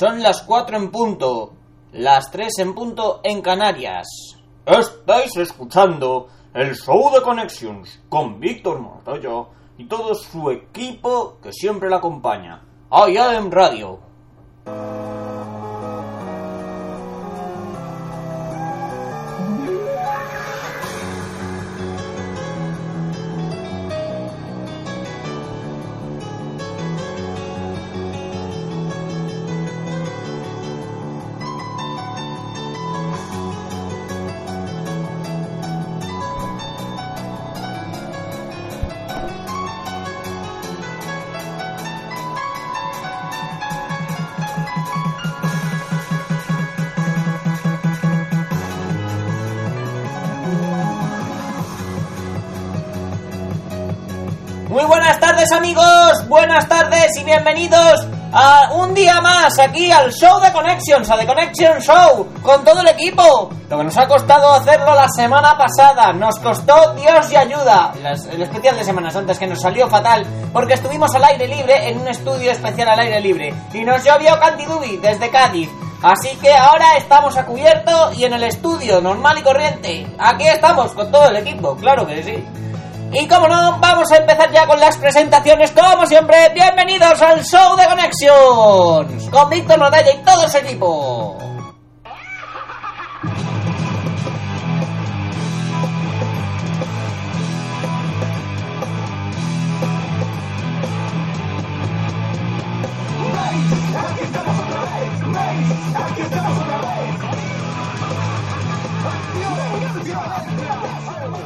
Son las 4 en punto, las 3 en punto en Canarias. Estáis escuchando el show de Connections con Víctor Montoya y todo su equipo que siempre le acompaña. Allá en Radio. Tardes amigos, buenas tardes y bienvenidos a un día más aquí al show de Connections, a The Connection Show, con todo el equipo. Lo que nos ha costado hacerlo la semana pasada, nos costó Dios y ayuda. Las- el especial de Semanas Santas que nos salió fatal porque estuvimos al aire libre en un estudio especial al aire libre y nos llovió Cantidubi desde Cádiz. Así que ahora estamos a cubierto y en el estudio normal y corriente. Aquí estamos con todo el equipo, claro que sí. Y como no, vamos a empezar ya con las presentaciones, como siempre. Bienvenidos al show de Connections con Víctor Nodella y todo su equipo.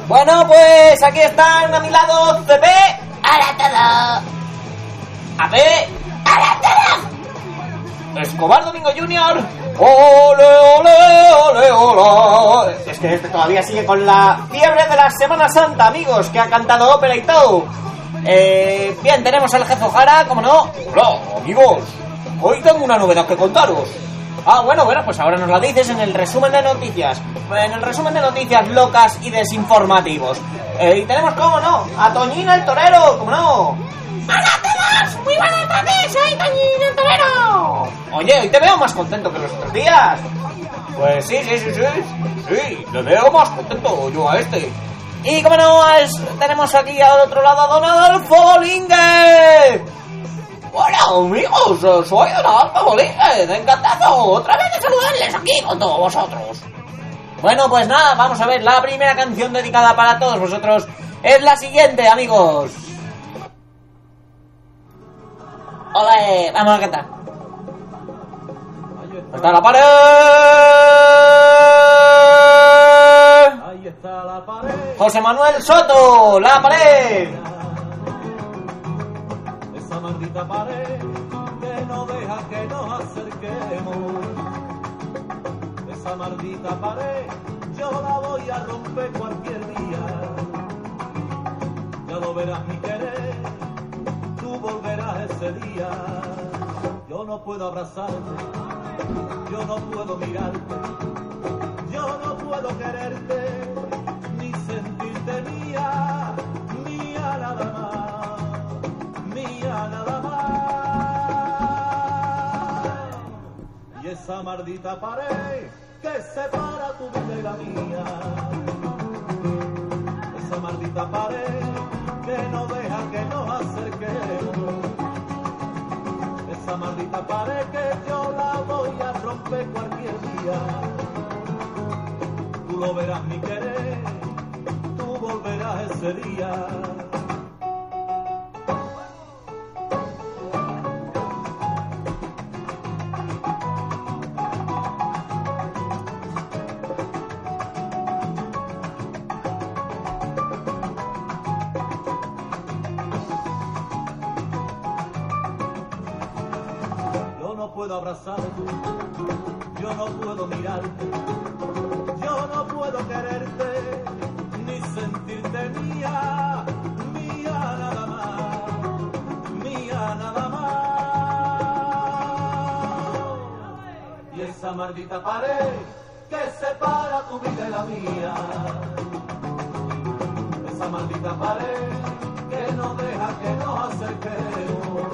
Bueno, pues aquí están a mi lado CP. ¡Hola todo! AP. ¡Hola todo! Escobar Domingo Junior. ¡Ole, ole, ole, ole! Es que este todavía sigue con la fiebre de la Semana Santa, amigos, que ha cantado ópera y todo. Eh, bien, tenemos al jefe Ojara, como no. Hola, amigos. Hoy tengo una novedad que contaros. Ah, bueno, bueno, pues ahora nos la dices en el resumen de noticias. En el resumen de noticias locas y desinformativos. Eh, y tenemos, como no, a Toñín el Torero, como no. ¡Hola a todos! ¡Muy buenas tardes! ¡Soy Toñín el Torero! Oye, hoy te veo más contento que los otros días. Pues sí, sí, sí, sí. Sí, le veo más contento yo a este. Y como no, es- tenemos aquí al otro lado a Don Adolfo Lingue. Hola amigos, soy Don Adolfo Bolívar, encantado otra vez de saludarles aquí con todos vosotros. Bueno, pues nada, vamos a ver, la primera canción dedicada para todos vosotros es la siguiente, amigos. Hola, eh, vamos a cantar. ¡Hasta la pared! Ahí está la pared. José Manuel Soto, la pared. Maldita pared que no deja que nos acerquemos. Esa maldita pared yo la voy a romper cualquier día. Ya lo verás mi querer, tú volverás ese día. Yo no puedo abrazarte, yo no puedo mirarte, yo no puedo quererte, esa maldita pared que separa tu vida y la mía, esa maldita pared que no deja que nos acerquemos. Esa maldita pared que yo la voy a romper cualquier día. Tú lo verás mi querer, tú volverás ese día. Maldita pared que separa tu vida y la mía, esa maldita pared que no deja que nos acerquemos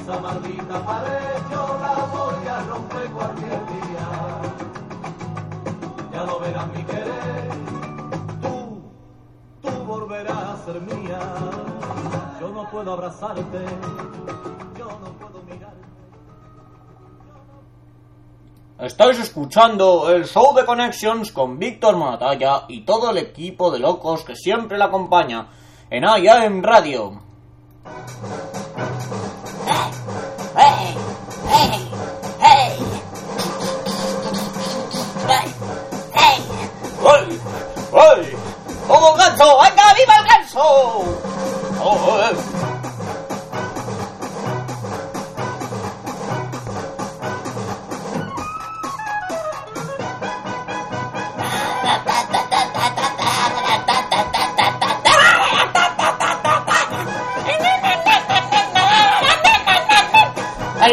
esa maldita pared yo la voy a romper cualquier día. Ya lo verás mi querer, tú, tú volverás a ser mía. Yo no puedo abrazarte, Estáis escuchando el show de Connections con Víctor Moratalla y todo el equipo de locos que siempre le acompaña en IAM Radio. ¡Hey! ¡Hey! ¡Hey! ¡Como ganso! ¡Venga, viva el ganso! ¡Oh, eh!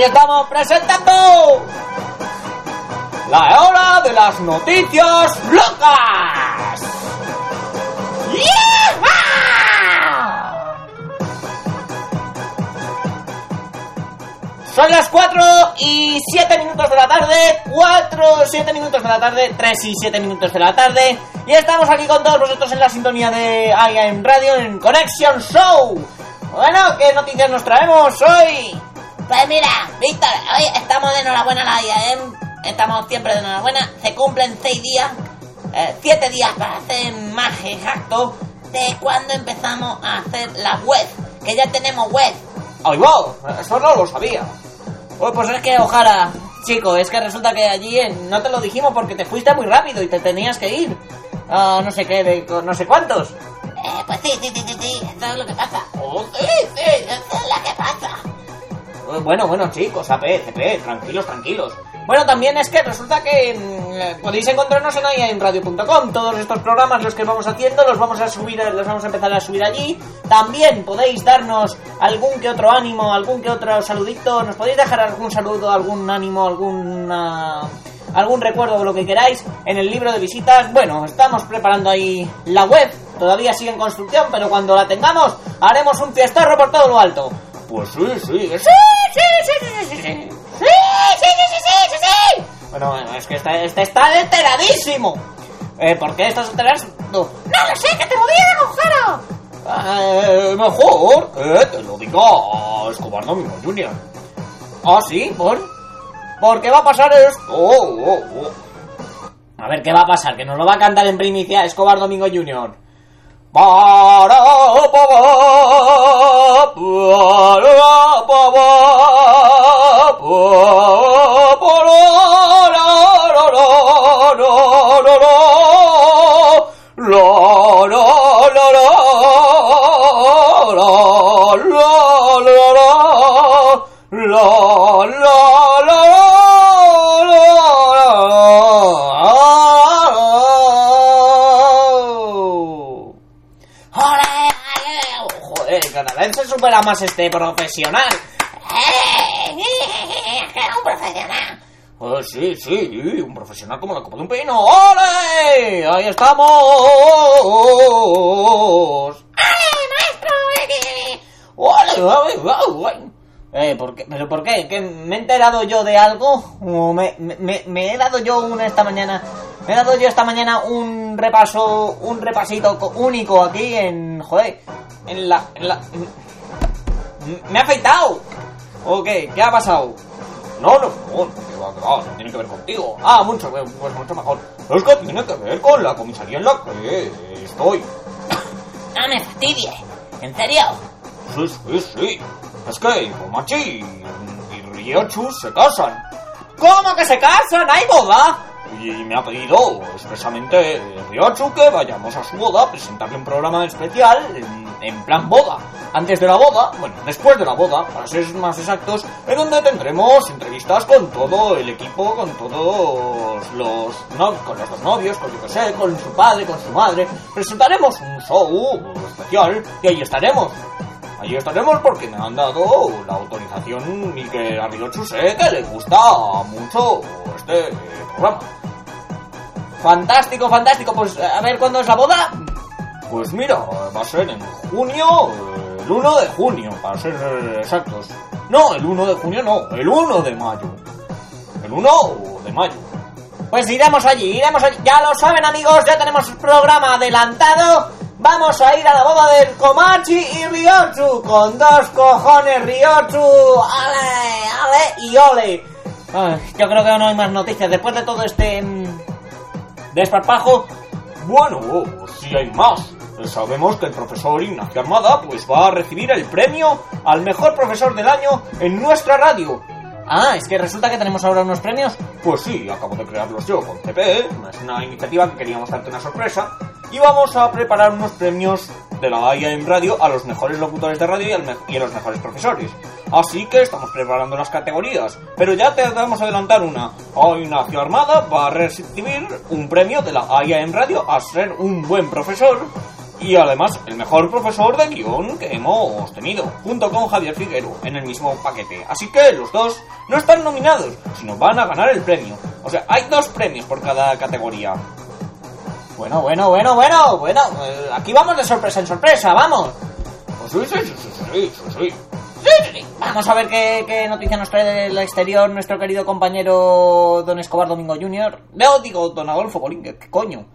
Estamos presentando la hora de las noticias locas. ¡Yeeha! Son las 4 y 7 minutos de la tarde, 4, 7 minutos de la tarde, 3 y 7 minutos de la tarde, y estamos aquí con todos vosotros en la sintonía de IAM Radio en Connection Show. Bueno, ¿qué noticias nos traemos hoy? Pues mira, Víctor, hoy estamos de enhorabuena a la IAM. Estamos siempre de enhorabuena. Se cumplen 6 días, 7 días para ser más exacto, de cuando empezamos a hacer la web. Que ya tenemos web. ¡Ay, wow! Eso no lo sabía. Uy, pues es que ojalá, chico, es que resulta que allí en- no te lo dijimos porque te fuiste muy rápido y te tenías que ir. Ah, no sé qué, de no sé cuántos. Eh, pues sí, sí, sí, sí, sí, eso es lo que pasa. Oh, Sí, sí, eso es lo que pasa. Bueno, bueno, chicos, AP, CP, tranquilos, tranquilos. Bueno, también es que resulta que eh, podéis encontrarnos en iamradio.com. Todos estos programas, los que vamos haciendo, los vamos a subir, los vamos a empezar a subir allí. También podéis darnos algún que otro ánimo, algún que otro saludito. Nos podéis dejar algún saludo, algún ánimo, alguna algún recuerdo o lo que queráis en el libro de visitas. Bueno, estamos preparando ahí la web. Todavía sigue en construcción, pero cuando la tengamos haremos un fiestarro por todo lo alto. Pues sí, sí. Sí, sí, sí, sí, sí. Sí, sí, sí, sí, sí, sí. Bueno, bueno, es que este, este está enteradísimo. Eh, ¿Por qué estás enterado? No lo sé, que te moví en agujero. Eh, mejor eh, te lo digas, cobarde amigo Junior. Ah, sí, ¿por? ¿Por qué va a pasar esto? Oh, oh, oh. A ver, ¿qué va a pasar? ¿Que nos lo va a cantar en primicia Escobar Domingo Junior? 巴拉巴巴巴拉巴巴巴巴拉。Se supera más este profesional. ¡Eh! ¡Que era un profesional! Oh, sí, sí, un profesional como la copa de un pino. ¡Ole! ¡Ahí estamos! ¡Ale, maestro! ¡Ole! Eh, ¿por qué? ¿Pero por qué? ¿Que me he enterado yo de algo? ¿O me, me, me he dado yo una esta mañana? Me he dado yo esta mañana un repaso, un repasito co- único aquí en... Joder, en la... En la en- ¿Me he afeitado? ¿O qué? ¿Qué ha pasado? No, no, no, que va, que va, no tiene que ver contigo. Ah, mucho, pues mucho mejor. Es que tiene que ver con la comisaría en la que estoy. ¡No me fastidie! ¿En serio? Sí, sí, sí. Es que Komachi y Ryochu se casan. ¿Cómo que se casan? ¿Hay boda? Y me ha pedido expresamente eh, Ryochu que vayamos a su boda a presentarle un programa especial en, en plan boda. Antes de la boda, bueno, después de la boda, para ser más exactos, en donde tendremos entrevistas con todo el equipo, con todos los, no, con los dos novios, con yo que sé, con su padre, con su madre. Presentaremos un show especial y ahí estaremos. Allí estaremos porque me han dado la autorización y que a sé que le gusta mucho este eh, programa. Fantástico, fantástico. Pues a ver cuándo es la boda. Pues mira, va a ser en junio, eh, el 1 de junio, para ser eh, exactos. No, el 1 de junio no, el 1 de mayo. El 1 de mayo. Pues iremos allí, iremos allí. Ya lo saben amigos, ya tenemos el programa adelantado. Vamos a ir a la boda del Komachi y Ryochu. Con dos cojones Ryochu. Ale, ale y ole. Ay, yo creo que no hay más noticias. Después de todo este mm, desparpajo, Bueno, si hay más. Sabemos que el profesor Ignacio Armada pues va a recibir el premio al mejor profesor del año en nuestra radio. Ah, es que resulta que tenemos ahora unos premios. Pues sí, acabo de crearlos yo con CPE, es una iniciativa que queríamos darte una sorpresa, y vamos a preparar unos premios de la AIA en radio a los mejores locutores de radio y a los mejores profesores. Así que estamos preparando las categorías, pero ya te vamos a adelantar una. Hoy Ignacio Armada va a recibir un premio de la AIA en radio a ser un buen profesor y además el mejor profesor de guion que hemos tenido, junto con Javier Figuero, en el mismo paquete. Así que los dos no están nominados, sino van a ganar el premio. O sea, hay dos premios por cada categoría. Bueno, bueno, bueno, bueno, bueno. eh, aquí vamos de sorpresa en sorpresa, vamos. Pues sí, sí, sí, sí, sí, sí, sí. Sí. Vamos a ver qué, qué noticia nos trae del exterior nuestro querido compañero Don Escobar Domingo Jr. No, digo, Don Adolfo Bolín, ¿qué, qué coño?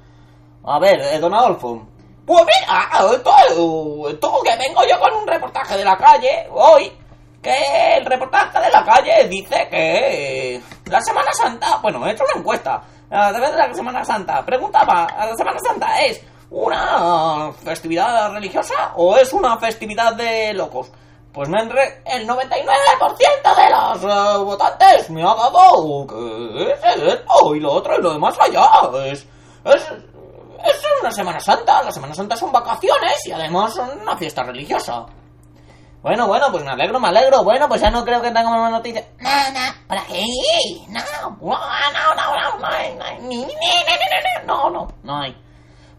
A ver, eh, Don Adolfo. Pues mira, esto, esto que vengo yo con un reportaje de la calle hoy, que el reportaje de la calle dice que la Semana Santa, bueno, he hecho una encuesta, a través de la Semana Santa, preguntaba, ¿la Semana Santa es una festividad religiosa o es una festividad de locos? Pues me enre- el 99% de los eh, votantes me ha dado que es esto y lo otro y lo demás allá, es... es es una Semana Santa. La Semana Santa son vacaciones y además son una fiesta religiosa. Bueno, bueno, pues me alegro, me alegro. Bueno, pues ya no creo que tengamos más noticias. No, no, por aquí. No, no, no, no, no, no, No, no, no hay.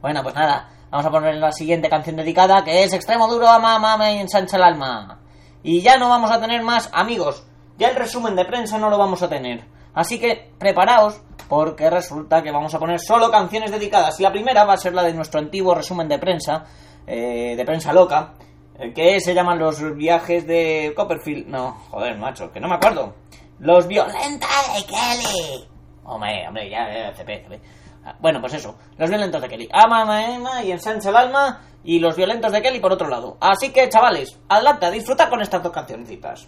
Bueno, pues nada, vamos a poner la siguiente canción dedicada, que es Extremo Duro, ama, mama ensancha el alma. Y ya no vamos a tener más amigos. Ya el resumen de prensa no lo vamos a tener. Así que preparaos, porque resulta que vamos a poner solo canciones dedicadas. Y la primera va a ser la de nuestro antiguo resumen de prensa, eh, de prensa loca, eh, que se llaman los viajes de Copperfield. No, joder, macho, que no me acuerdo. Los violentos. De Kelly. Hombre, hombre, ya, ya, CP, CP. Ah, Bueno, pues eso, los violentos de Kelly. Ama, ama, y ensancha el alma. Y los violentos de Kelly por otro lado. Así que, chavales, adelante a disfrutar con estas dos cancioncitas.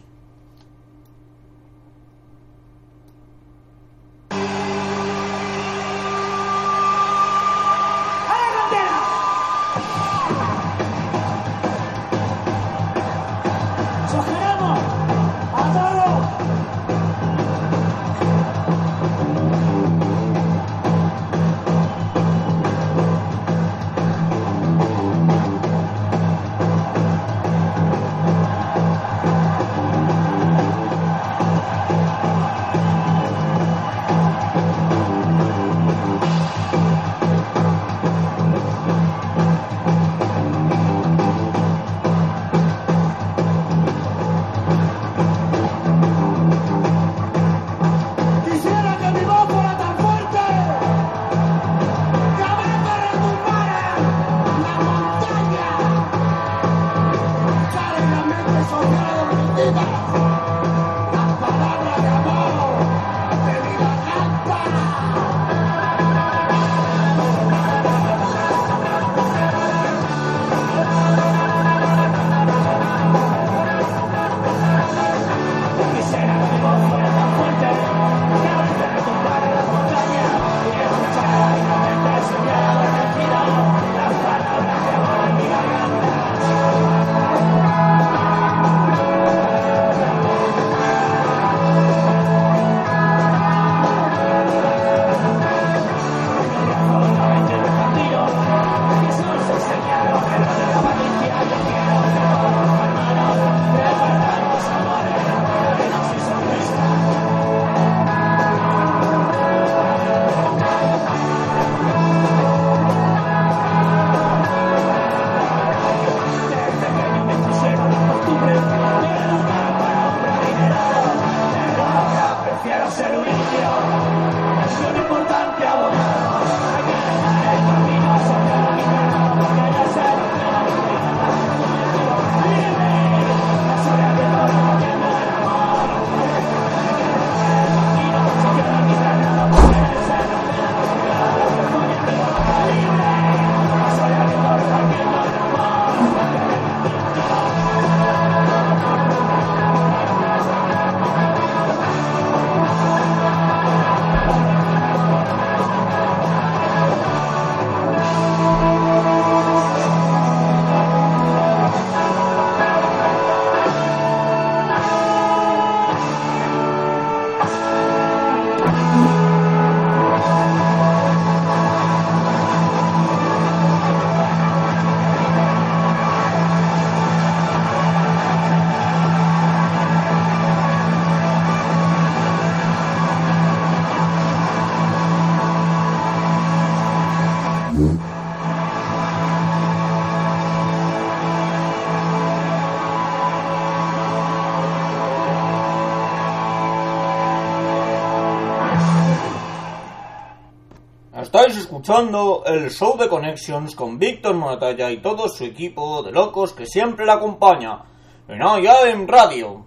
El show de Connections con Víctor Moratalla y todo su equipo de locos que siempre le acompaña en en Radio.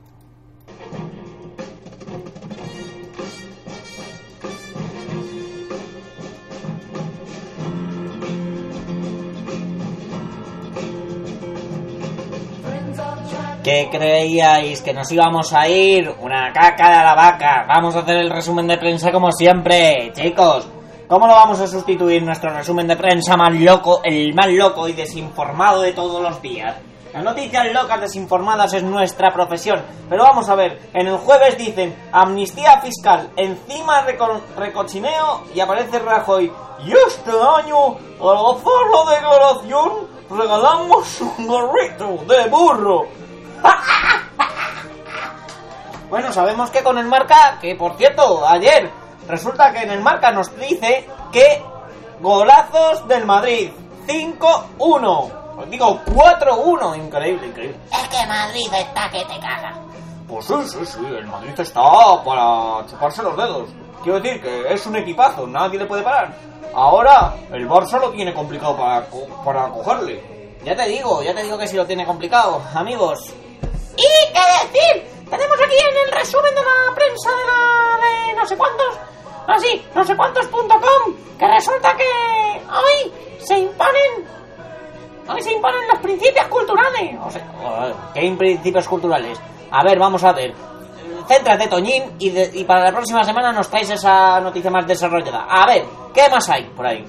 ¿Qué creíais? ¿Que nos íbamos a ir? Una caca de la vaca. Vamos a hacer el resumen de prensa como siempre, chicos. ¿Cómo lo vamos a sustituir nuestro resumen de prensa más loco, el más loco y desinformado de todos los días? Las noticias locas desinformadas es nuestra profesión. Pero vamos a ver, en el jueves dicen amnistía fiscal, encima reco recochineo y aparece Rajoy. Y este año, al hacer la declaración, regalamos un gorrito de burro. bueno, sabemos que con el marca, que por cierto, ayer resulta que en el marca nos dice que golazos del Madrid 5-1. Os digo 4-1, increíble, increíble. Es que Madrid está que te caga. Pues sí, sí, sí, el Madrid está para chuparse los dedos. Quiero decir que es un equipazo, nadie le puede parar. Ahora, el Barça lo tiene complicado para, para cogerle. Ya te digo, ya te digo que sí lo tiene complicado, amigos. ¿Y qué decir? Tenemos aquí en el resumen de la prensa de la de no sé cuántos, así, no sé cuántos.com, que resulta que hoy se imponen, hoy se imponen los principios culturales. O sea, ¿qué principios culturales? A ver, vamos a ver. Céntrate, Toñín, y, y para la próxima semana nos traes esa noticia más desarrollada. A ver, ¿qué más hay por ahí?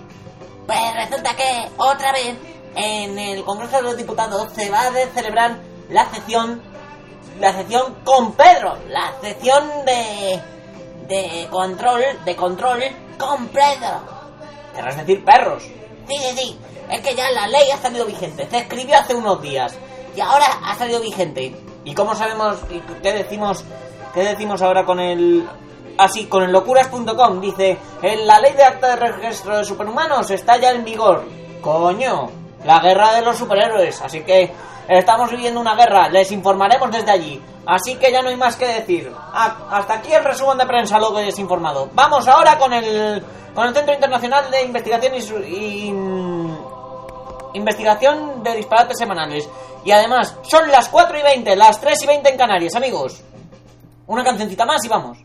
Pues resulta que otra vez en el Congreso de los Diputados se va a celebrar la sesión la sección con Pedro, la sección de de control, de control con Pedro. Querrás decir perros. Sí, sí, sí. Es que ya la ley ha salido vigente. Se escribió hace unos días y ahora ha salido vigente. ¿Y cómo sabemos y qué decimos qué decimos ahora con el así con el locuras.com dice, la ley de acta de registro de superhumanos está ya en vigor. Coño, la guerra de los superhéroes, así que Estamos viviendo una guerra, les informaremos desde allí. Así que ya no hay más que decir. Ah, hasta aquí el resumen de prensa, lo que es informado. Vamos ahora con el, con el Centro Internacional de Investigación y, Investigación de disparates semanales. Y además, son las 4 y 20, las 3 y 20 en Canarias, amigos. Una cancioncita más y vamos.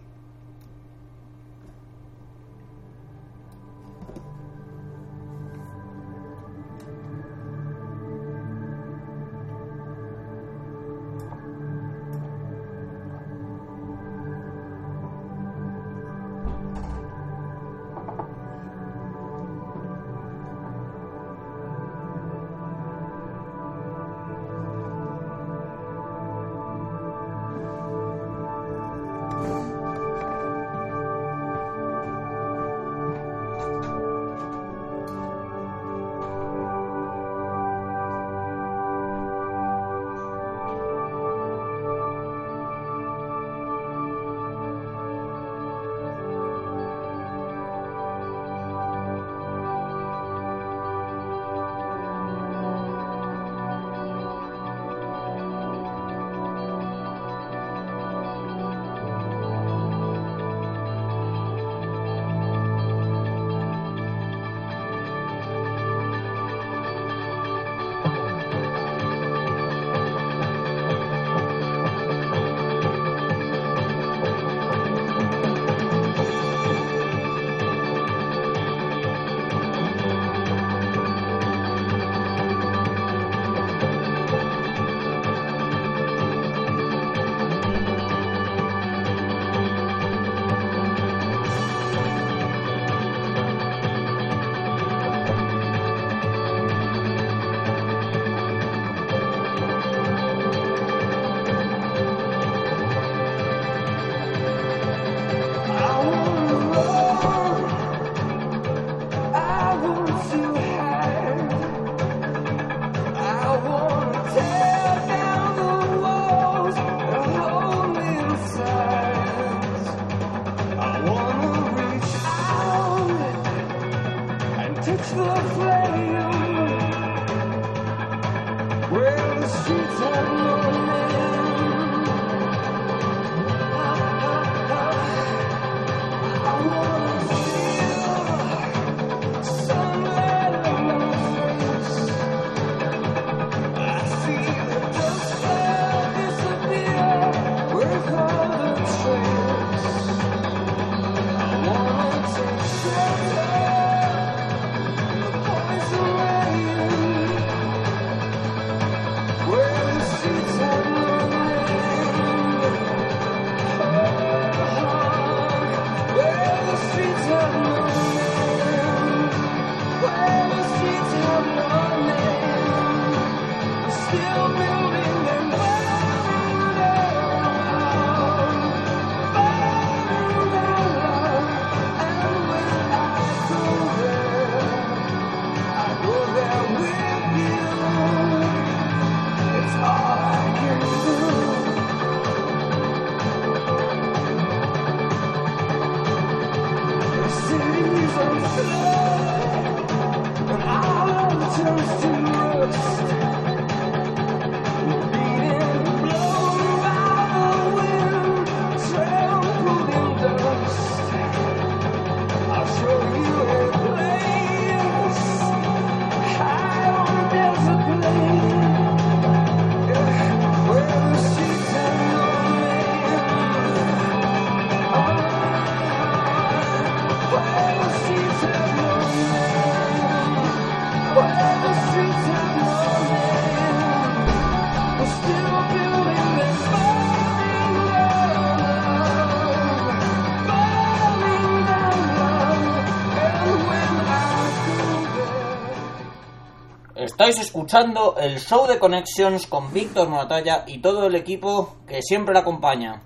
Estáis escuchando el show de Connections con Víctor Moratalla y todo el equipo que siempre le acompaña.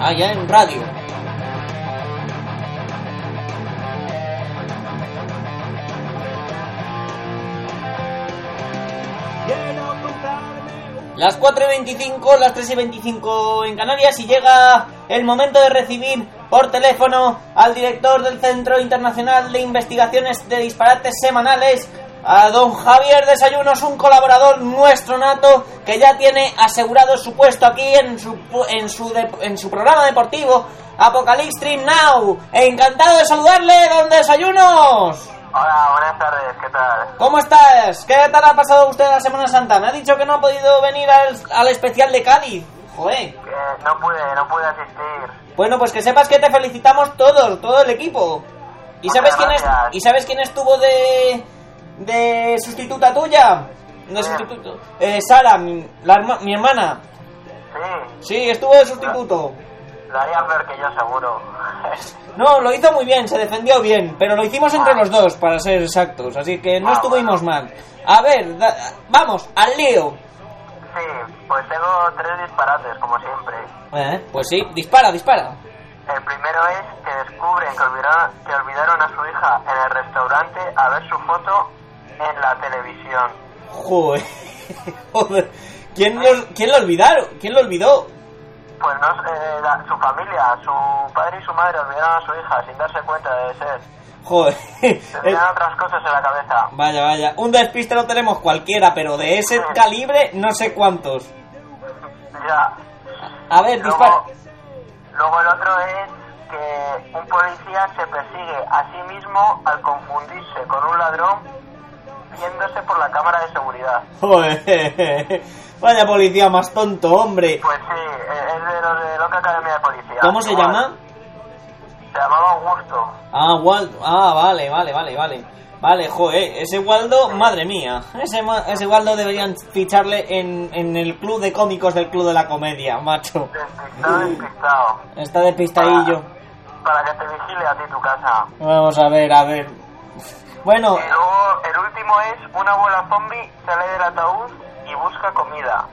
Allá en radio. Las 4 y 25, las 3 y 25 en Canarias y llega el momento de recibir por teléfono al director del Centro Internacional de Investigaciones de Disparates Semanales, a don Javier Desayunos, un colaborador nuestro nato que ya tiene asegurado su puesto aquí en su, en su, de- en su programa deportivo Apocalypse Stream Now. Encantado de saludarle, don Desayunos. Hola, buenas tardes, ¿qué tal? ¿Cómo estás? ¿Qué tal ha pasado usted la Semana Santa? Me ha dicho que no ha podido venir al, al especial de Cádiz. Joder. Que no pude, no pude asistir. Bueno, pues que sepas que te felicitamos todos, todo el equipo. ¿Y Muchas sabes quién es. ¿y sabes quién estuvo de de sustituta tuya? De ¿Quién? sustituto. Eh, Sara, mi, la mi hermana. Sí, Sí, estuvo de sustituto. lo haría peor que yo, seguro. No, lo hizo muy bien, se defendió bien, pero lo hicimos entre los dos, para ser exactos, así que no Ah, estuvimos mal. A ver, da- vamos, al lío. Sí, pues tengo tres disparates, como siempre. Eh, pues sí, dispara, dispara. El primero es que descubren que olvidaron, que olvidaron a su hija en el restaurante a ver su foto en la televisión. Joder, joder. ¿Quién lo, ¿Quién lo olvidaron? ¿Quién lo olvidó? Pues no, eh, la- su familia, su padre y su madre olvidaron a su hija sin darse cuenta de ser. Joder. Eh, otras cosas en la cabeza. Vaya, vaya. Un despiste lo tenemos cualquiera, pero de ese calibre no sé cuántos. Ya. A ver, dispara. Luego, luego el otro es que un policía se persigue a sí mismo al confundirse con un ladrón viéndose por la cámara de seguridad. Joder. Vaya policía más tonto, hombre. Pues sí, es de los de Loca Academia de Policía. ¿Cómo se Igual, llama? Se llamaba Augusto. Ah, Waldo. Ah, vale, vale, vale, vale. Vale, joder, ese Waldo, madre mía. Ese, ese Waldo deberían ficharle en, en el club de cómicos del Club de la Comedia, macho. Despistado, despistado. Está despistadillo. Para que te vigile a ti tu casa. Vamos a ver, a ver. Bueno, Y luego el último es una abuela zombie sale del ataúd y busca comida.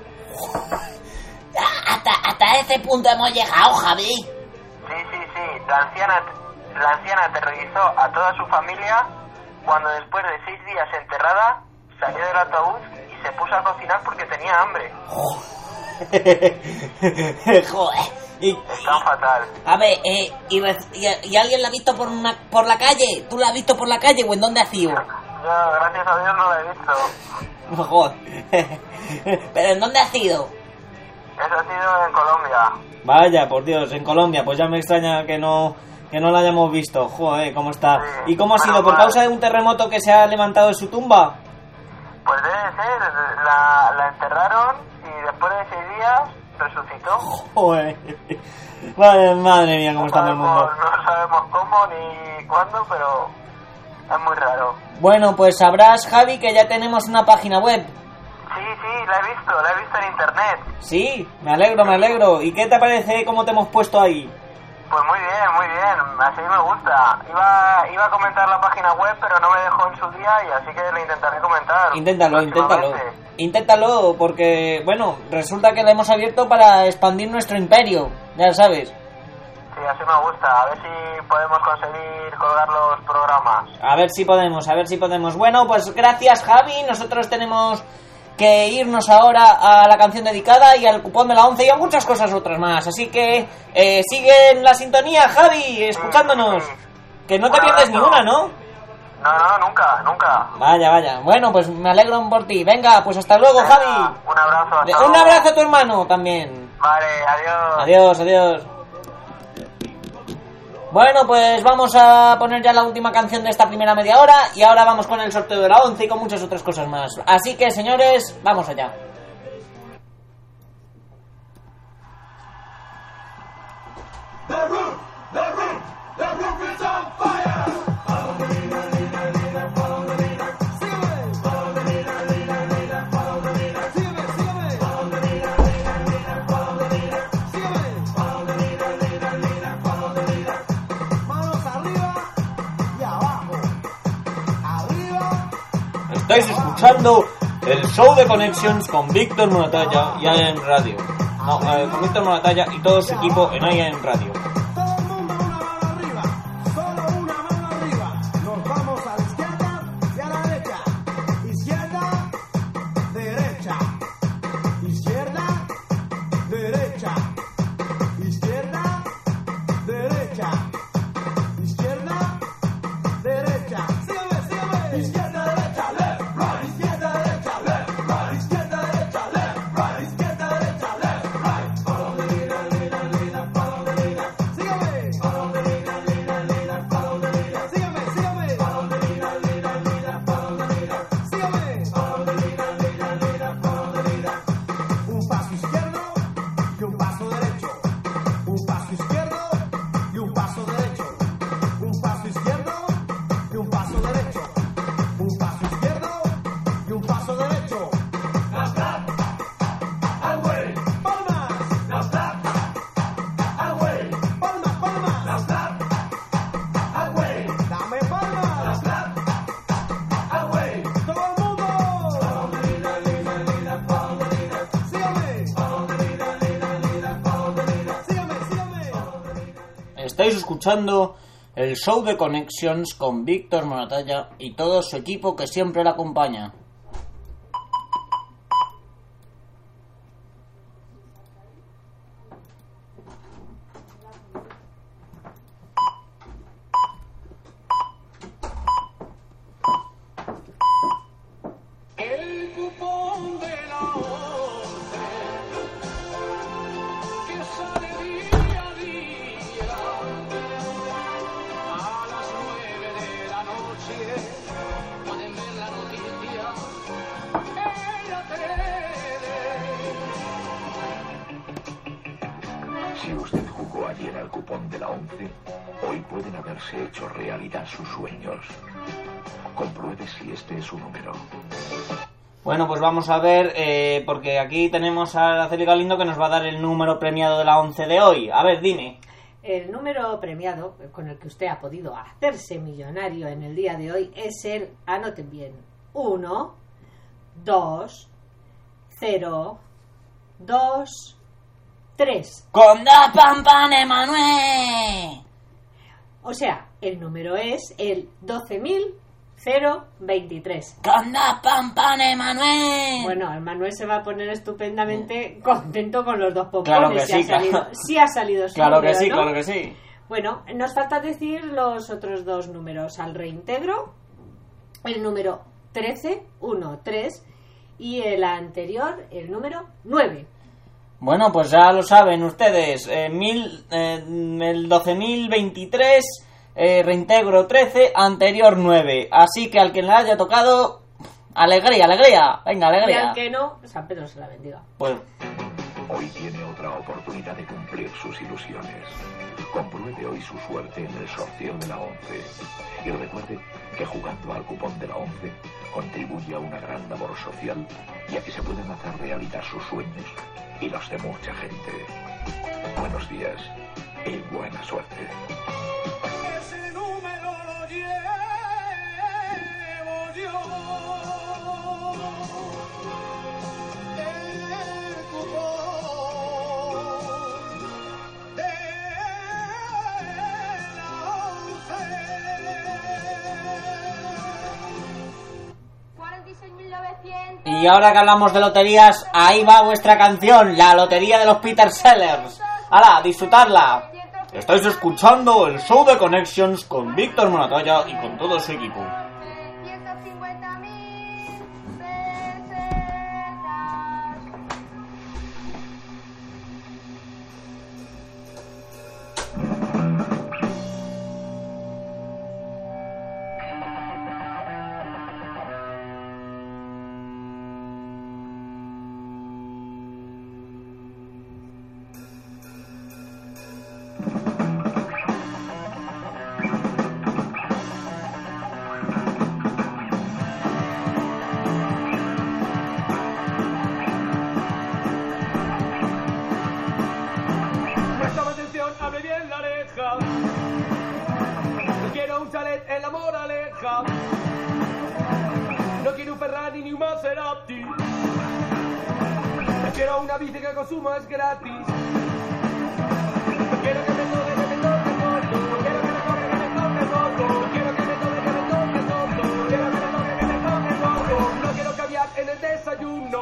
Hasta, hasta ese punto hemos llegado, Javi. La anciana, la anciana aterrorizó a toda su familia cuando después de seis días enterrada salió del ataúd y se puso a cocinar porque tenía hambre. Joder, Y, Están fatal. a ver, eh, y, re- y- y alguien la ha visto por, una, por la calle? ¿Tú la has visto por la calle o en dónde has ido? Yo, gracias a Dios, no la he visto. Joder. ¿Pero en dónde has ido? Eso ha sido en Colombia. Vaya, por Dios, en Colombia, pues ya me extraña que no que no la hayamos visto. Joder, ¿cómo está? Sí, ¿Y cómo ha sido? ¿Por mal. causa de un terremoto que se ha levantado de su tumba? Pues debe ser, la, la enterraron y después de seis días resucitó. Joder. Madre, madre mía, cómo No está el mundo. no sabemos cómo ni cuándo, pero es muy raro. Bueno, pues sabrás, Javi, que ya tenemos una página web. Sí, sí, la he visto, la he visto en internet. Sí, me alegro, me alegro. ¿Y qué te parece cómo te hemos puesto ahí? Pues muy bien, muy bien, así me gusta. Iba, iba a comentar la página web, pero no me dejó en su día y así que le intentaré comentar. Inténtalo, inténtalo. Inténtalo, porque, bueno, resulta que la hemos abierto para expandir nuestro imperio, ya sabes. Sí, así me gusta. A ver si podemos conseguir colgar los programas. A ver si podemos, a ver si podemos. Bueno, pues gracias Javi, nosotros tenemos que irnos ahora a la canción dedicada y al cupón de la 11 y a muchas cosas otras más. Así que eh, sigue en la sintonía, Javi, escuchándonos. Que no te pierdes ni abrazo. una, ¿no? No, no, nunca, nunca. Vaya, vaya. Bueno, pues me alegro por ti. Venga, pues hasta luego, Venga, Javi. Un abrazo. Un abrazo a tu hermano también. Vale, adiós. Adiós, adiós. Bueno, pues vamos a poner ya la última canción de esta primera media hora y ahora vamos con el sorteo de la 11 y con muchas otras cosas más. Así que, señores, vamos allá. Manos Estáis escuchando el show de Connections con Víctor Moratalla y AM Radio. No, eh, con Víctor Moratalla y todo su equipo en AM Radio. Escuchando el show de Connections con Víctor Moratalla y todo su equipo que siempre le acompaña. Vamos a ver, eh, porque aquí tenemos a Araceli Galindo que nos va a dar el número premiado de la 11 de hoy. A ver, dime. El número premiado con el que usted ha podido hacerse millonario en el día de hoy es el, anoten bien, 1, 2, 0, 2, 3. ¡Con dos pampanes, Manuel! O sea, el número es el 12.000 023. ¡Con dos pompones, Manuel! Bueno, el Manuel se va a poner estupendamente contento con los dos pompones. Claro que si sí, ha salido, claro. si ha salido su Claro que sí, ¿no? claro que sí. Bueno, nos falta decir los otros dos números. Al reintegro, el número 13, 1, 3 y el anterior, el número 9. Bueno, pues ya lo saben ustedes. eh, mil, eh, el 12.023, eh, reintegro 13, anterior 9. Así que al que le haya tocado, alegría, alegría. Venga, Y alegría. al que no, San Pedro se la bendiga. Pues Hoy tiene otra oportunidad de cumplir sus ilusiones. Compruebe hoy su suerte en el sorteo de la 11. Y recuerde que jugando al cupón de la 11 contribuye a una gran labor social y a que se puedan hacer realidad sus sueños y los de mucha gente. Buenos días y buena suerte. Y ahora que hablamos de loterías, ahí va vuestra canción, la lotería de los Peter Sellers. ¡Hala, disfrutarla! Estáis escuchando el show de Connections con Víctor Monatoya y con todo su equipo. Quiero una bici que consumo es gratis. Quiero que me toque, que me toque quiero que me toque, que me toque. No quiero que me toque, que me toque. No quiero que me toque, que me toque todo. No quiero caviar en el desayuno.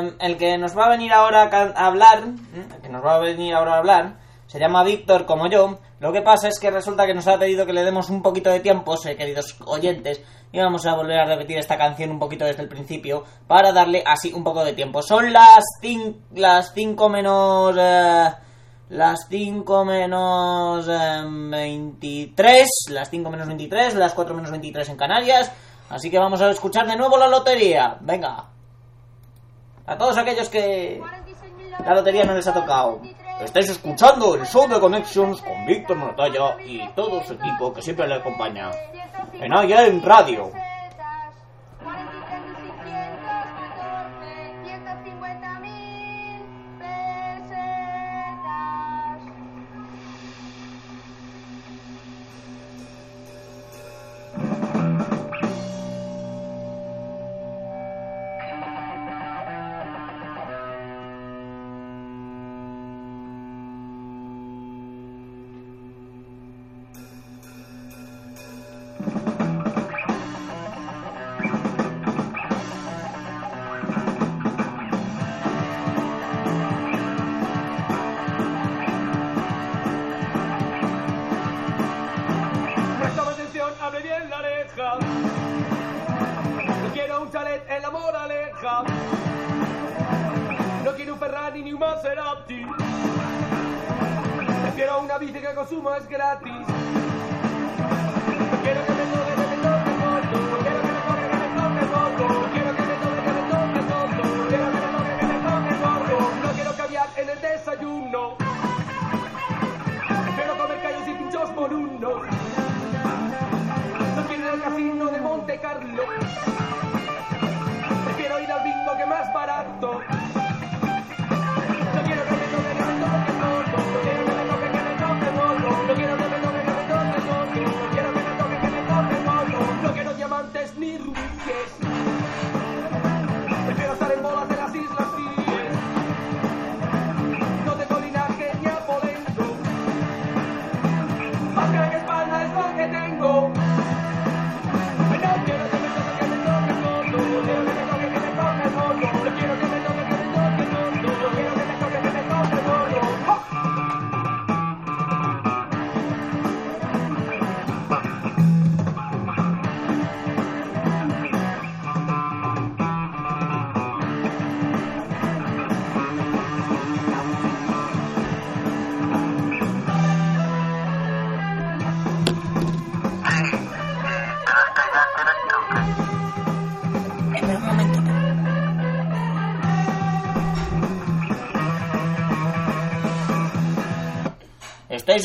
Eh, el que nos va a venir ahora a hablar, ¿m? el que nos va a venir ahora a hablar, se llama Víctor como yo. Lo que pasa es que resulta que nos ha pedido que le demos un poquito de tiempo, eh, queridos oyentes, y vamos a volver a repetir esta canción un poquito desde el principio para darle así un poco de tiempo. Son las 5 las cinco menos eh, las 5 menos eh, 23, las 5 menos 23, las 4 menos 23 en Canarias. Así que vamos a escuchar de nuevo la lotería. Venga. A todos aquellos que la lotería no les ha tocado. Estáis escuchando el show de Connections con Víctor Montoya y todo su equipo que siempre le acompaña. En en Radio.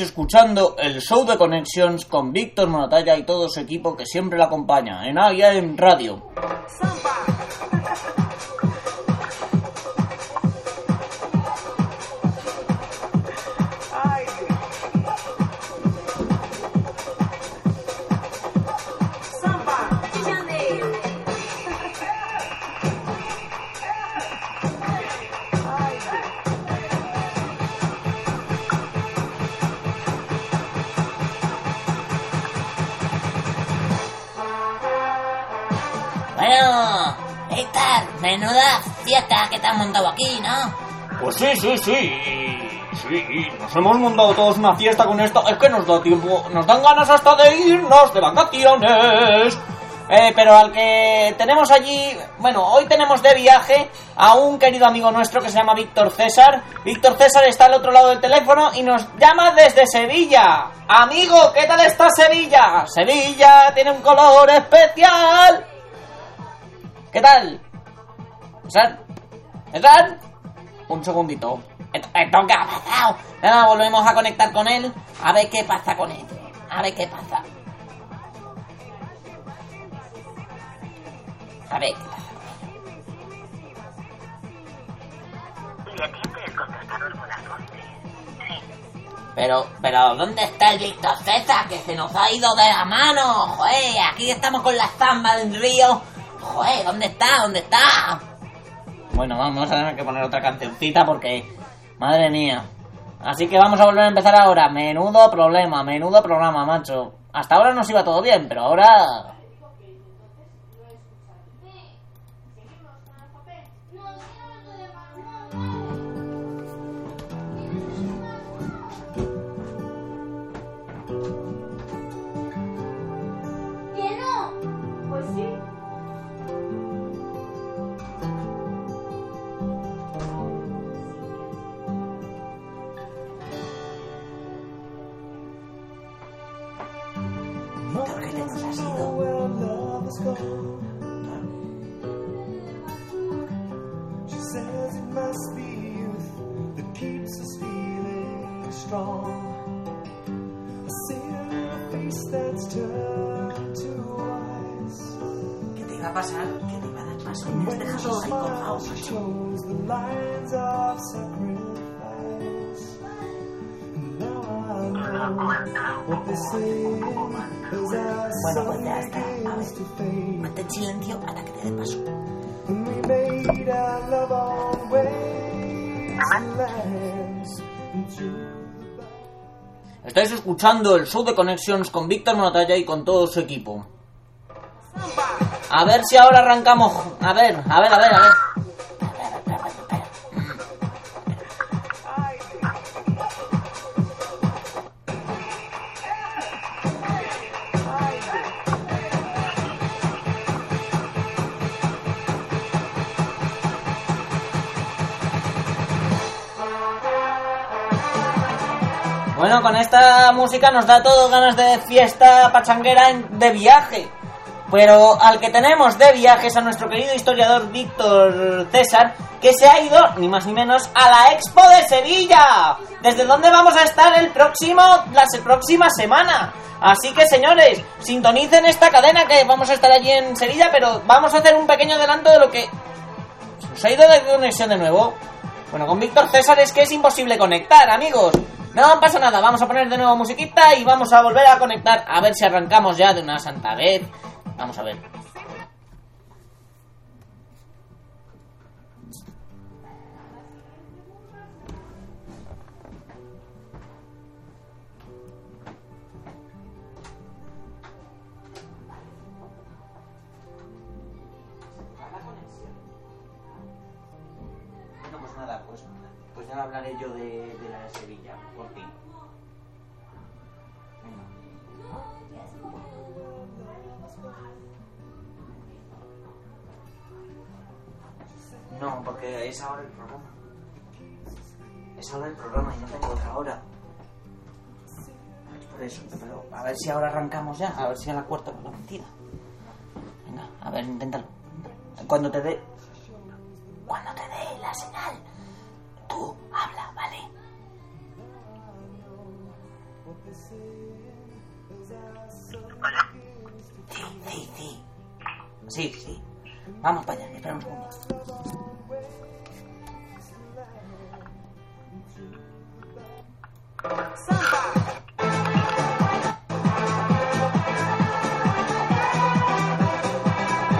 Escuchando el show de Connections con Víctor Monatalla y todo su equipo que siempre le acompaña en Aya en Radio. Sí, sí, sí. Sí, nos hemos montado todos una fiesta con esto. Es que nos da tiempo, nos dan ganas hasta de irnos de vacaciones. Eh, pero al que tenemos allí, bueno, hoy tenemos de viaje a un querido amigo nuestro que se llama Víctor César. Víctor César está al otro lado del teléfono y nos llama desde Sevilla. Amigo, ¿qué tal está Sevilla? Sevilla tiene un color especial. ¿Qué tal? ¿César? ¿César? Un segundito. Esto, esto qué ha pasado. Nada, volvemos a conectar con él. A ver qué pasa con él. A ver qué pasa. A ver qué pasa. Pero, pero, ¿dónde está el Víctor César? Que se nos ha ido de la mano. Joder, aquí estamos con la zamba del río. Joder, ¿dónde está? ¿Dónde está? Bueno, vamos a tener que poner otra cancioncita porque... Madre mía. Así que vamos a volver a empezar ahora. Menudo problema, menudo programa, macho. Hasta ahora nos iba todo bien, pero ahora... lines of sacrifice. And now I know what they say as our Bueno, pues ya sun está. A begins ver, to fade. mantén silencio hasta que te dé paso. And we made our love on wastelands into the Estáis escuchando el show de Connections con Víctor Monatalla y con todo su equipo. A ver si ahora arrancamos. A ver, a ver, a ver, a ver. Con esta música nos da todo ganas de fiesta pachanguera de viaje. Pero al que tenemos de viajes a nuestro querido historiador Víctor César, que se ha ido, ni más ni menos, a la Expo de Sevilla. Desde donde vamos a estar el próximo, la próxima semana. Así que señores, sintonicen esta cadena que vamos a estar allí en Sevilla, pero vamos a hacer un pequeño adelanto de lo que... ¿Se ha ido de conexión de nuevo? Bueno, con Víctor César es que es imposible conectar, amigos. No pasa nada, vamos a poner de nuevo musiquita y vamos a volver a conectar. A ver si arrancamos ya de una santa vez. Vamos a ver. Bueno, pues nada, pues, pues ya hablaré yo de, de la Sevilla, No, porque es ahora el programa. Es ahora el programa y no tengo otra hora. Por eso, pero a ver si ahora arrancamos ya, a ver si a la cuarta la mentira. Venga, a ver, inténtalo. Cuando te dé. Cuando te dé la señal, tú habla, ¿vale? Sí, sí, sí. Sí, sí. Vamos para allá, espera un segundo.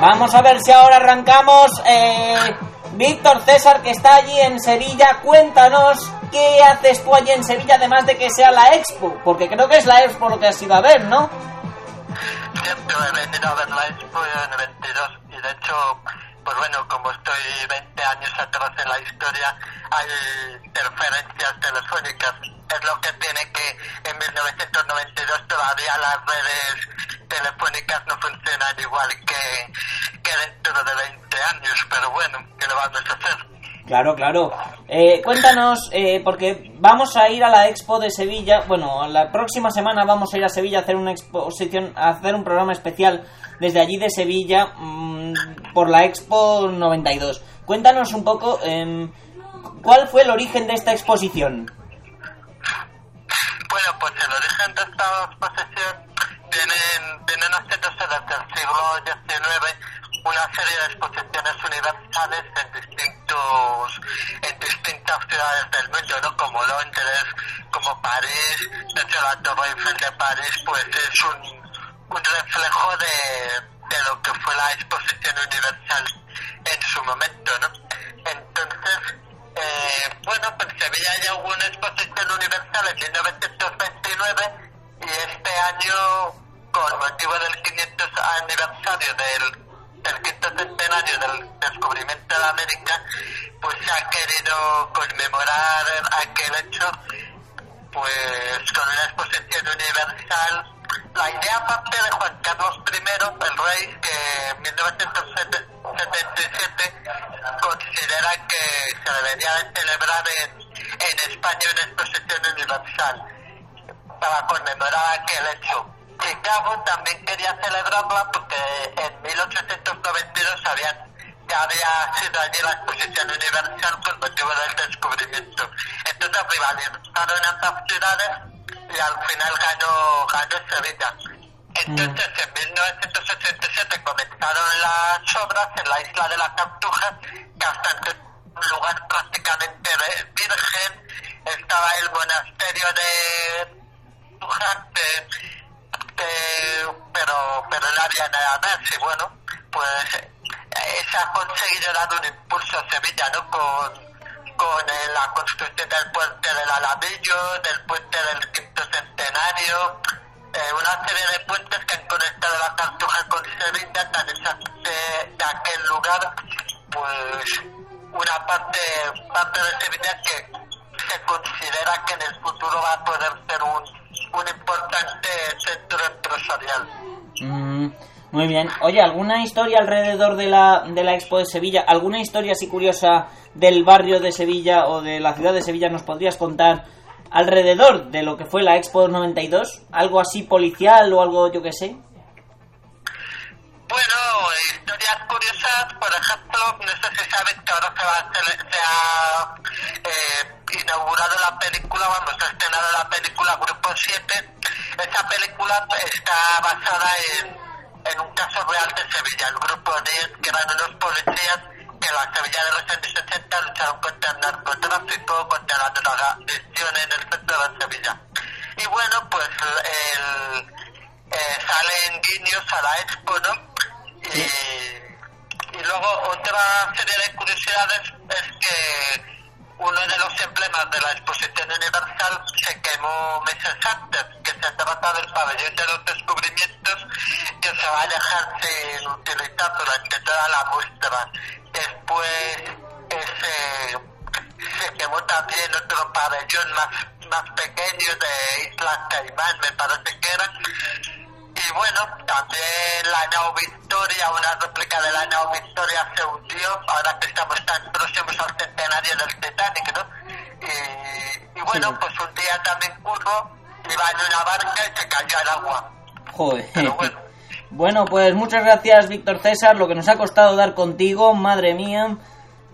Vamos a ver si ahora arrancamos. Eh, Víctor César, que está allí en Sevilla, cuéntanos qué haces tú allí en Sevilla, además de que sea la expo. Porque creo que es la expo lo que has ido a ver, ¿no? Siempre he venido a ver la Expo en el 22 y de hecho, pues bueno, como estoy 20 años atrás en la historia, hay interferencias telefónicas. Es lo que tiene que en 1992 todavía las redes telefónicas no funcionan igual que, dentro de 20 años, pero bueno, ¿qué le vamos a hacer? Claro, claro. Eh, cuéntanos, eh, porque vamos a ir a la Expo de Sevilla. Bueno, la próxima semana vamos a ir a Sevilla a hacer una exposición, a hacer un programa especial desde allí de Sevilla mm, por la Expo 92. Cuéntanos un poco em, cuál fue el origen de esta exposición. Bueno, pues el origen de esta exposición tienen, tienen haciéndose desde el siglo XIX una serie de exposiciones universales en distintos en distintas ciudades del mundo, ¿no? Como Londres, como París, de hecho la Torre Eiffel de París pues es un, un reflejo de, de lo que fue la exposición universal en su momento, ¿no? Entonces, eh, bueno, pues Sevilla ya hubo una exposición universal en 1929 y este año, con motivo del 500 aniversario del, del quinto centenario del descubrimiento de América, pues se ha querido conmemorar aquel hecho pues con una exposición universal. La idea parte de Juan Carlos I, el rey, que en 1977 considera que se debería de celebrar en, en España una exposición universal para conmemorar aquel hecho. Chicago también quería celebrarla porque en 1892 habían, ya había sido allí la exposición universal por motivo del descubrimiento. Entonces rivalizaron ambas ciudades y al final ganó, ganó Sevilla. Entonces en 1987 comenzaron las obras en la isla de la Cartuja, que hasta entonces un lugar prácticamente virgen. Estaba el monasterio de que- pero, pero no había nada más. Y bueno, pues eh, se ha conseguido dar un impulso a Sevilla, ¿no? Con, con eh, la construcción del puente del Alamillo, del puente del quinto centenario, eh, una serie de puentes que han conectado la Cartuja con Sevilla, tan de, de aquel lugar, pues una parte, parte de Sevilla que se considera que en el futuro va a poder ser un, un importante centro empresarial. Mm, muy bien. Oye, ¿alguna historia alrededor de la, de la Expo de Sevilla? ¿Alguna historia así curiosa del barrio de Sevilla o de la ciudad de Sevilla nos podrías contar alrededor de lo que fue la Expo 92? ¿Algo así policial o algo, yo que sé? Bueno, historias curiosas, por ejemplo, no sé si saben que ahora se, va a se ha eh, inaugurado la película, vamos, se ha estrenado la película Grupo 7. Esa película está basada en, en un caso real de Sevilla, el Grupo 10, que eran unos policías que la Sevilla de los años 60 lucharon contra el narcotráfico, contra la drogadicción en el centro de Sevilla. Y bueno, pues el, eh, salen guiños a la expo, ¿no? Y, y luego otra serie de curiosidades es que uno de los emblemas de la exposición universal se quemó meses antes, que se trata del pabellón de los descubrimientos que se va a dejar sin utilizar durante toda la muestra. Después ese, se quemó también otro pabellón más, más pequeño de Islas Caimán, me parece que era. Y bueno, también la nao Victoria, una réplica de la nao Victoria se hundió, ahora que estamos tan próximos al centenario del Titanic, ¿no? Y, y bueno, pues un día también curro, iba en una barca y se cayó al agua. Joder. Bueno, pues muchas gracias, Víctor César. Lo que nos ha costado dar contigo, madre mía.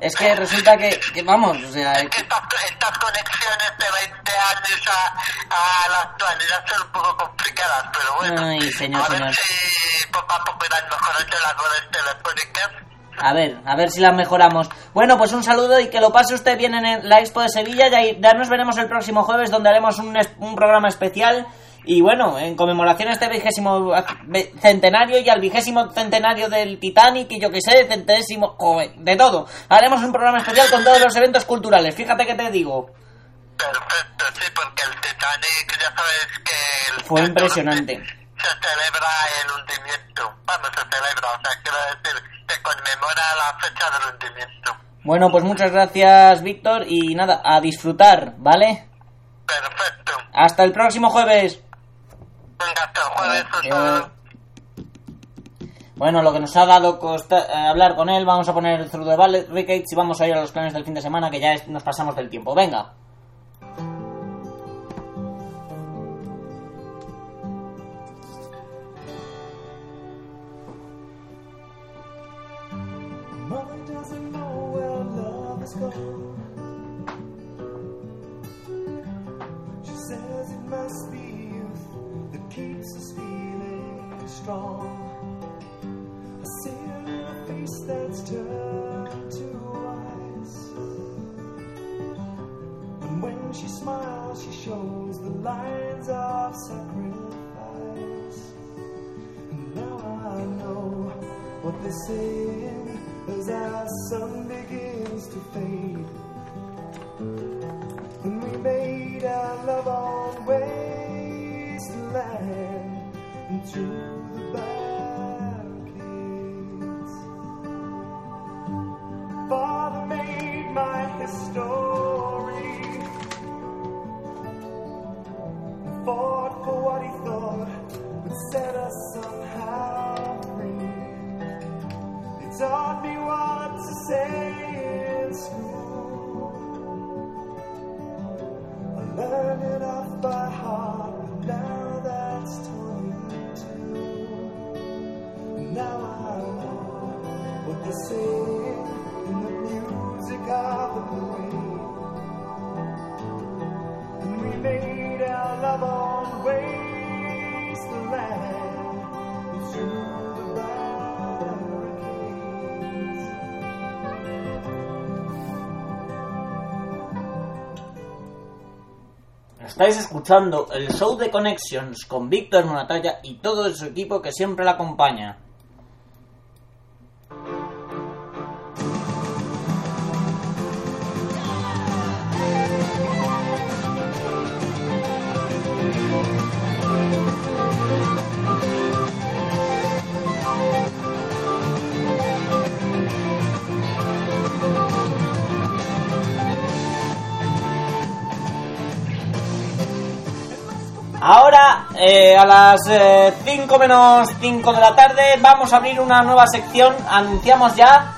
Es que resulta que, que vamos, o sea, que- Estas conexiones de 20 años a, a la actualidad son un poco complicadas, pero bueno, Ay, señor, a ver señor. si poco a poco irán mejorando las redes telefónicas. A ver, a ver si las mejoramos. Bueno, pues un saludo y que lo pase usted bien en la Expo de Sevilla. Ya, ya nos veremos el próximo jueves donde haremos un, es- un programa especial. Y bueno, en conmemoración a este vigésimo centenario y al vigésimo centenario del Titanic y yo que sé, centésimo, joder, de todo. Haremos un programa especial con todos los eventos culturales. Fíjate que te digo. Perfecto, sí, porque el Titanic ya sabes que el Fue impresionante. se celebra el hundimiento. Vamos, se celebra, o sea, quiero decir, se conmemora la fecha del hundimiento. Bueno, pues muchas gracias, Víctor. Y nada, a disfrutar, ¿vale? Perfecto. Hasta el próximo jueves. Venga, hasta el jueves. un Adiós. saludo. Bueno, lo que nos ha dado costa- eh, hablar con él, vamos a poner el zurdo de Ricketts y vamos a ir a los planes del fin de semana que ya es- nos pasamos del tiempo. Venga. Estáis escuchando el show de Connections con Víctor Monatalla y todo su equipo que siempre la acompaña. Las 5 menos 5 de la tarde, vamos a abrir una nueva sección. Anunciamos ya.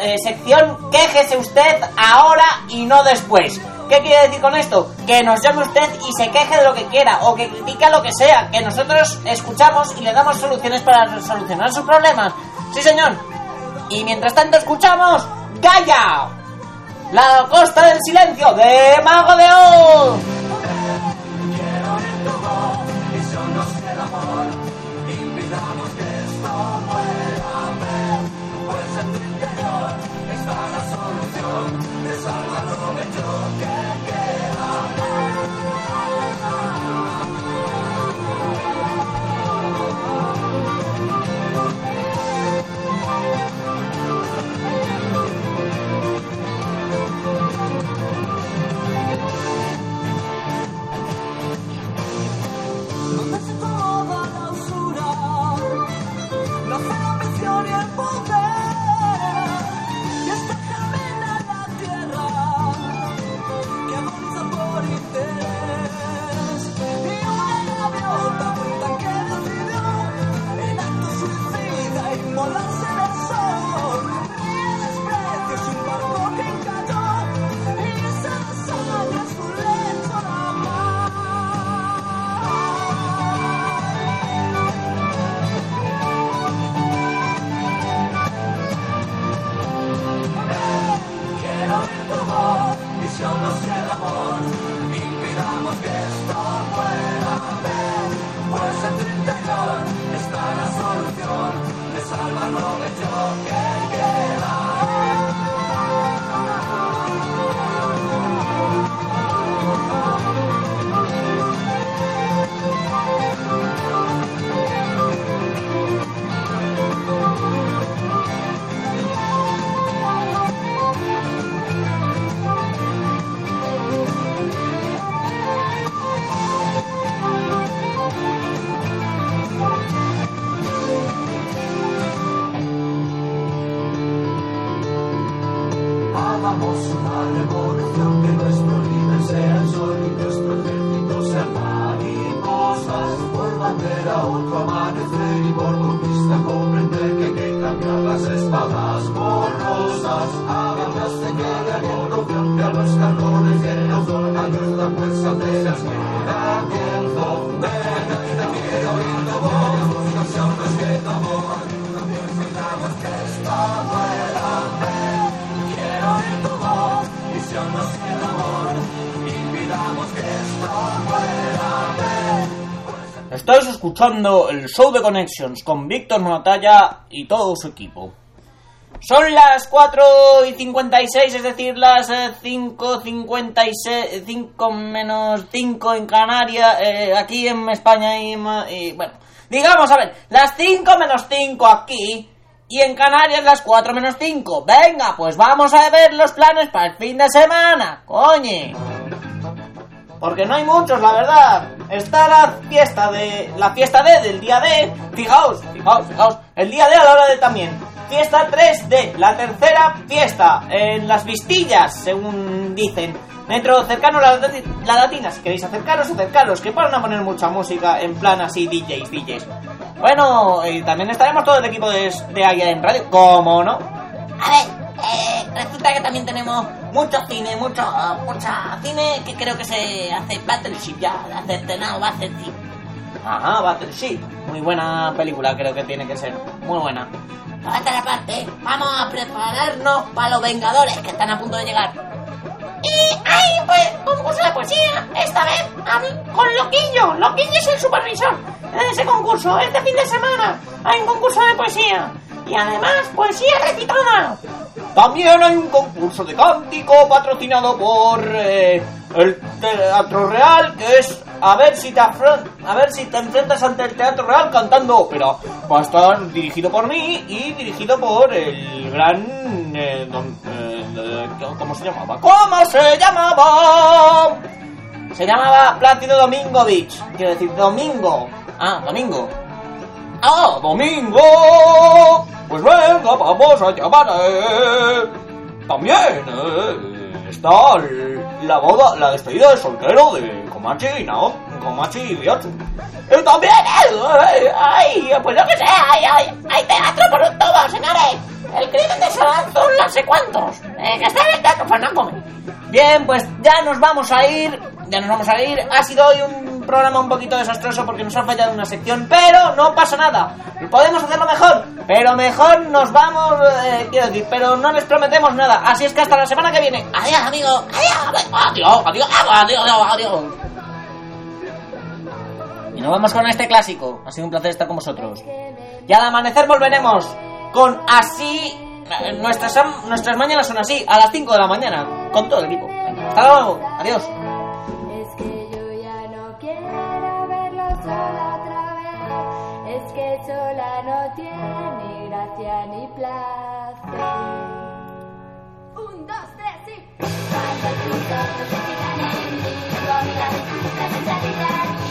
eh, sección Quéjese usted ahora y no después. ¿Qué quiere decir con esto? Que nos llame usted y se queje de lo que quiera o que critique lo que sea. Que nosotros escuchamos y le damos soluciones para solucionar sus problemas. Sí, señor. Y mientras tanto, escuchamos Gaia, la costa del silencio de Mago de Oz. Estáis escuchando el show de Connections con Víctor Monatalla y todo su equipo. Son las 4 y 56, es decir, las eh, 5, 56, 5 menos 5 en Canarias, eh, aquí en España y, y, bueno, digamos, a ver, las 5 menos 5 aquí y en Canarias las 4 menos 5. Venga, pues vamos a ver los planes para el fin de semana, coño. Porque no hay muchos, la verdad. Está la fiesta de. La fiesta D del día D. Fijaos, fijaos, fijaos. El día D a la hora de también. Fiesta 3D, la tercera fiesta. En las vistillas, según dicen. Dentro cercano a la, lati- la latina. Si queréis acercaros, acercaros. Que van a poner mucha música en plan así, DJs, DJs. Bueno, y también estaremos todo el equipo de, de Aya en radio. ¿Cómo no? A ver, eh, resulta que también tenemos mucho cine, mucho, mucha cine que creo que se hace Battleship ya, hace Tenao Battleship. Ajá, Battleship. Muy buena película, creo que tiene que ser. Muy buena. Por otra parte, vamos a prepararnos para los Vengadores que están a punto de llegar. Y hay, pues, concurso de poesía, esta vez con Loquillo. Loquillo es el supervisor de ese concurso. Este fin de semana hay un concurso de poesía. Y además, poesía recitada. También hay un concurso de cántico patrocinado por eh, el Teatro Real, que es a ver si te a ver si te enfrentas ante el Teatro Real cantando ópera. Va a estar dirigido por mí y dirigido por el gran eh, don- eh, eh, ¿cómo se llamaba? ¿Cómo se llamaba? Se llamaba Plácido Domingovich. Quiero decir Domingo. Ah, Domingo. ¡Ah, Domingo! Pues venga, vamos a llamar. También eh, está el- la boda, la despedida de soltero de Comanche y Naomi, Comanche y Riochu. Y también, eh, ay, pues yo que sé, hay, hay, hay teatro por todo, señores. El crimen de Solazón, no sé cuántos. Eh, que está en el teatro Fernández. Bien, pues ya nos vamos a ir. Ya nos vamos a ir. Ha sido hoy un programa un poquito desastroso porque nos ha fallado una sección, pero no pasa nada. Podemos hacerlo mejor, pero mejor nos vamos, eh, quiero decir, pero no les prometemos nada. Así es que hasta la semana que viene. Adiós, amigo. Adiós, adiós, adiós, adiós. Y nos vamos con este clásico. Ha sido un placer estar con vosotros. Y al amanecer volveremos con así. eh, Nuestras, nuestras mañanas son así, a las 5 de la mañana, con todo el equipo. Hasta luego, adiós. Sola no tiene ni gracia ni placer. Un, dos, tres, y. Cuando en mí, sensacionalidad